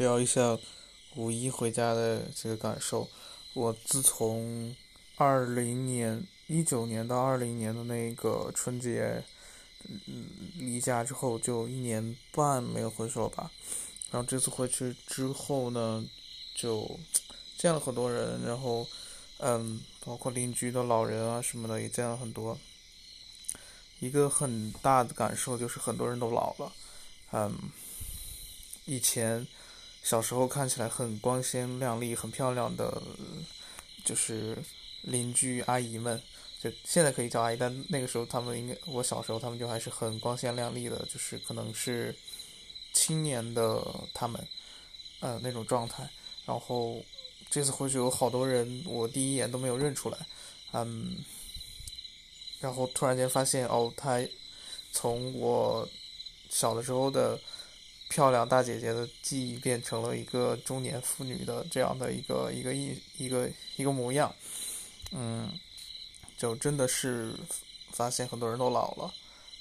聊一下五一回家的这个感受。我自从二零年一九年到二零年的那个春节，嗯，离家之后就一年半没有回去了吧。然后这次回去之后呢，就见了很多人，然后嗯，包括邻居的老人啊什么的也见了很多。一个很大的感受就是很多人都老了，嗯，以前小时候看起来很光鲜亮丽、很漂亮的，就是邻居阿姨们，就现在可以叫阿姨，但那个时候他们应该我小时候他们就还是很光鲜亮丽的，就是可能是青年的他们，呃那种状态。然后这次回去有好多人，我第一眼都没有认出来，嗯。然后突然间发现，哦，她从我小的时候的漂亮大姐姐的记忆，变成了一个中年妇女的这样的一个一个一一个一个模样。嗯，就真的是发现很多人都老了。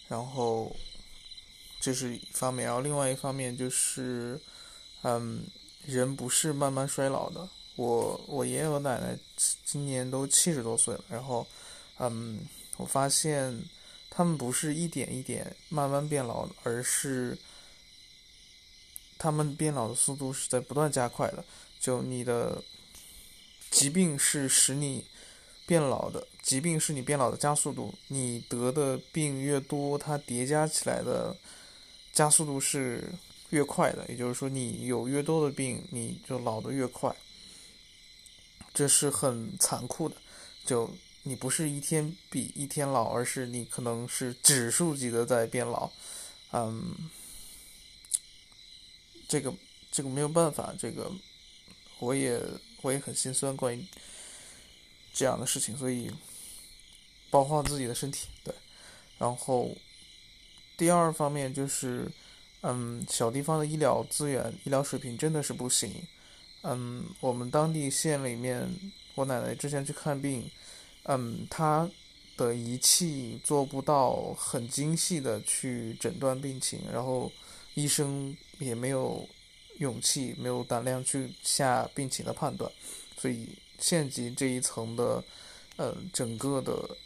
然后这是一方面，然后另外一方面就是，嗯，人不是慢慢衰老的。我我爷爷和奶奶今年都七十多岁了，然后，嗯。我发现，他们不是一点一点慢慢变老，而是他们变老的速度是在不断加快的。就你的疾病是使你变老的，疾病是你变老的加速度。你得的病越多，它叠加起来的加速度是越快的。也就是说，你有越多的病，你就老得越快。这是很残酷的，就。你不是一天比一天老，而是你可能是指数级的在变老，嗯，这个这个没有办法，这个我也我也很心酸关于这样的事情，所以保护好自己的身体，对。然后第二方面就是，嗯，小地方的医疗资源、医疗水平真的是不行，嗯，我们当地县里面，我奶奶之前去看病。嗯，他的仪器做不到很精细的去诊断病情，然后医生也没有勇气、没有胆量去下病情的判断，所以县级这一层的，呃，整个的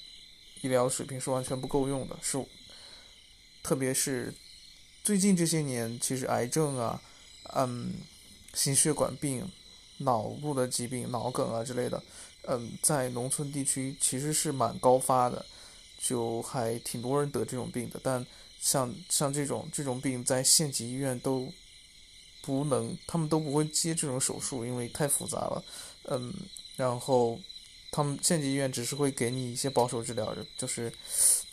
医疗水平是完全不够用的，是，特别是最近这些年，其实癌症啊，嗯，心血管病、脑部的疾病、脑梗啊之类的。嗯，在农村地区其实是蛮高发的，就还挺多人得这种病的。但像像这种这种病，在县级医院都不能，他们都不会接这种手术，因为太复杂了。嗯，然后他们县级医院只是会给你一些保守治疗，就是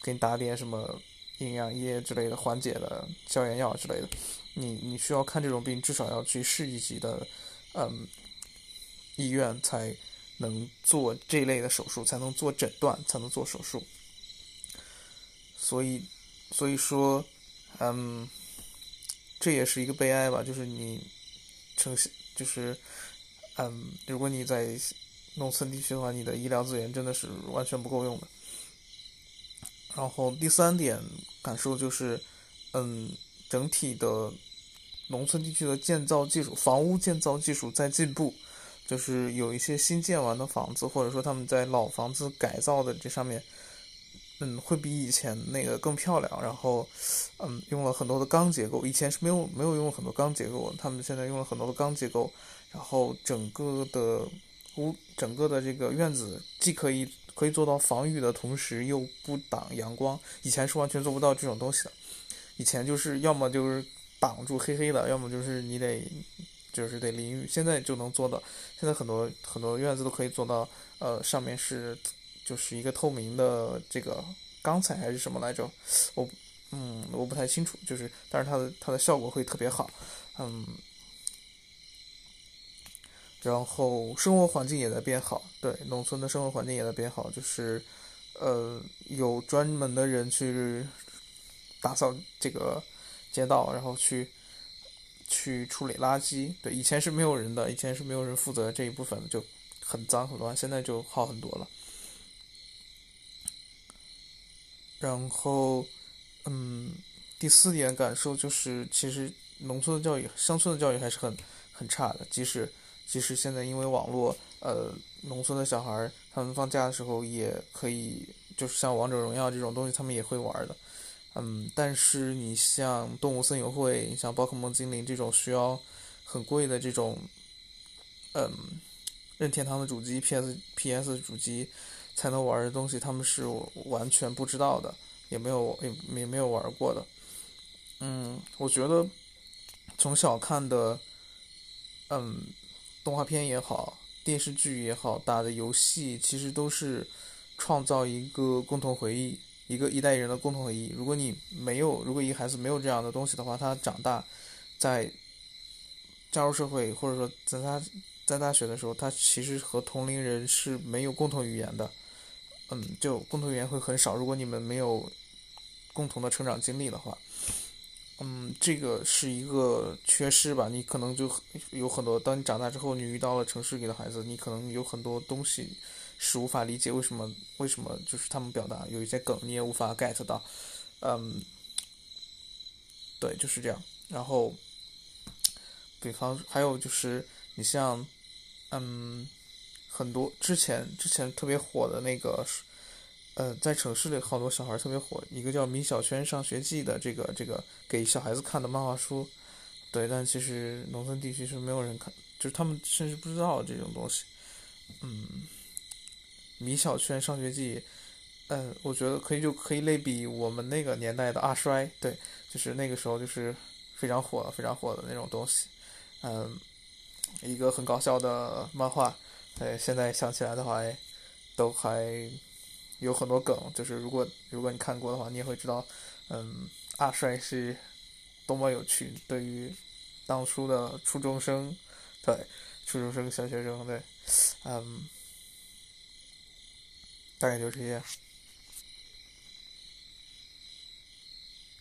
给你打点什么营养液之类的，缓解的消炎药之类的。你你需要看这种病，至少要去市一级的嗯医院才。能做这类的手术，才能做诊断，才能做手术。所以，所以说，嗯，这也是一个悲哀吧。就是你，城市，就是，嗯，如果你在农村地区的话，你的医疗资源真的是完全不够用的。然后第三点感受就是，嗯，整体的农村地区的建造技术，房屋建造技术在进步。就是有一些新建完的房子，或者说他们在老房子改造的这上面，嗯，会比以前那个更漂亮。然后，嗯，用了很多的钢结构，以前是没有没有用很多钢结构，他们现在用了很多的钢结构。然后整个的屋，整个的这个院子，既可以可以做到防御的同时又不挡阳光。以前是完全做不到这种东西的，以前就是要么就是挡住黑黑的，要么就是你得。就是得淋雨，现在就能做到。现在很多很多院子都可以做到，呃，上面是就是一个透明的这个钢材还是什么来着？我嗯，我不太清楚。就是，但是它的它的效果会特别好，嗯。然后生活环境也在变好，对，农村的生活环境也在变好，就是呃，有专门的人去打扫这个街道，然后去。去处理垃圾，对，以前是没有人的，以前是没有人负责这一部分的，就很脏很乱。现在就好很多了。然后，嗯，第四点感受就是，其实农村的教育、乡村的教育还是很、很差的。即使即使现在因为网络，呃，农村的小孩他们放假的时候也可以，就是像王者荣耀这种东西，他们也会玩的。嗯，但是你像动物森友会，你像宝可梦精灵这种需要很贵的这种，嗯，任天堂的主机、PS、PS 主机才能玩的东西，他们是完全不知道的，也没有也也没有玩过的。嗯，我觉得从小看的，嗯，动画片也好，电视剧也好，打的游戏其实都是创造一个共同回忆，一个一代人的共同回忆。如果你没有，如果一个孩子没有这样的东西的话，他长大在加入社会，或者说在他在大学的时候，他其实和同龄人是没有共同语言的。嗯，就共同语言会很少。如果你们没有共同的成长经历的话。嗯，这个是一个缺失吧？你可能就有很多，当你长大之后，你遇到了城市里的孩子，你可能有很多东西是无法理解，为什么？为什么？就是他们表达有一些梗，你也无法 get 到。嗯，对，就是这样。然后，比方还有就是，你像，嗯，很多之前之前特别火的那个。呃，在城市里，好多小孩特别火，一个叫《米小圈上学记》的这个这个给小孩子看的漫画书，对，但其实农村地区是没有人看，就是他们甚至不知道这种东西。嗯，《米小圈上学记》，嗯，我觉得可以就可以类比我们那个年代的阿衰，对，就是那个时候就是非常火、非常火的那种东西。嗯，一个很搞笑的漫画，对，现在想起来的话，都还。有很多梗，就是如果如果你看过的话，你也会知道，嗯，阿帅是多么有趣。对于当初的初中生，对初中生、小学生，对，嗯，大概就这些。